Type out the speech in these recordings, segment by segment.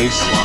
bass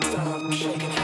time, shaking.